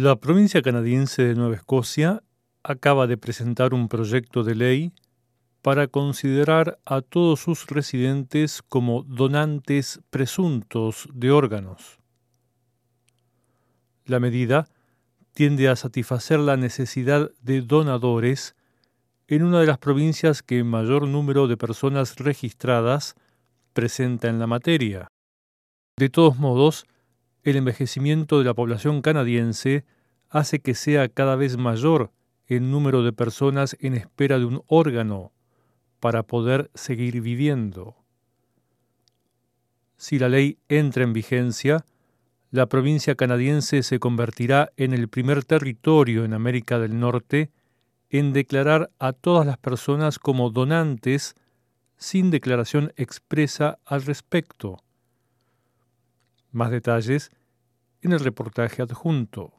La provincia canadiense de Nueva Escocia acaba de presentar un proyecto de ley para considerar a todos sus residentes como donantes presuntos de órganos. La medida tiende a satisfacer la necesidad de donadores en una de las provincias que mayor número de personas registradas presenta en la materia. De todos modos, el envejecimiento de la población canadiense hace que sea cada vez mayor el número de personas en espera de un órgano para poder seguir viviendo. Si la ley entra en vigencia, la provincia canadiense se convertirá en el primer territorio en América del Norte en declarar a todas las personas como donantes sin declaración expresa al respecto. Más detalles en el reportaje adjunto.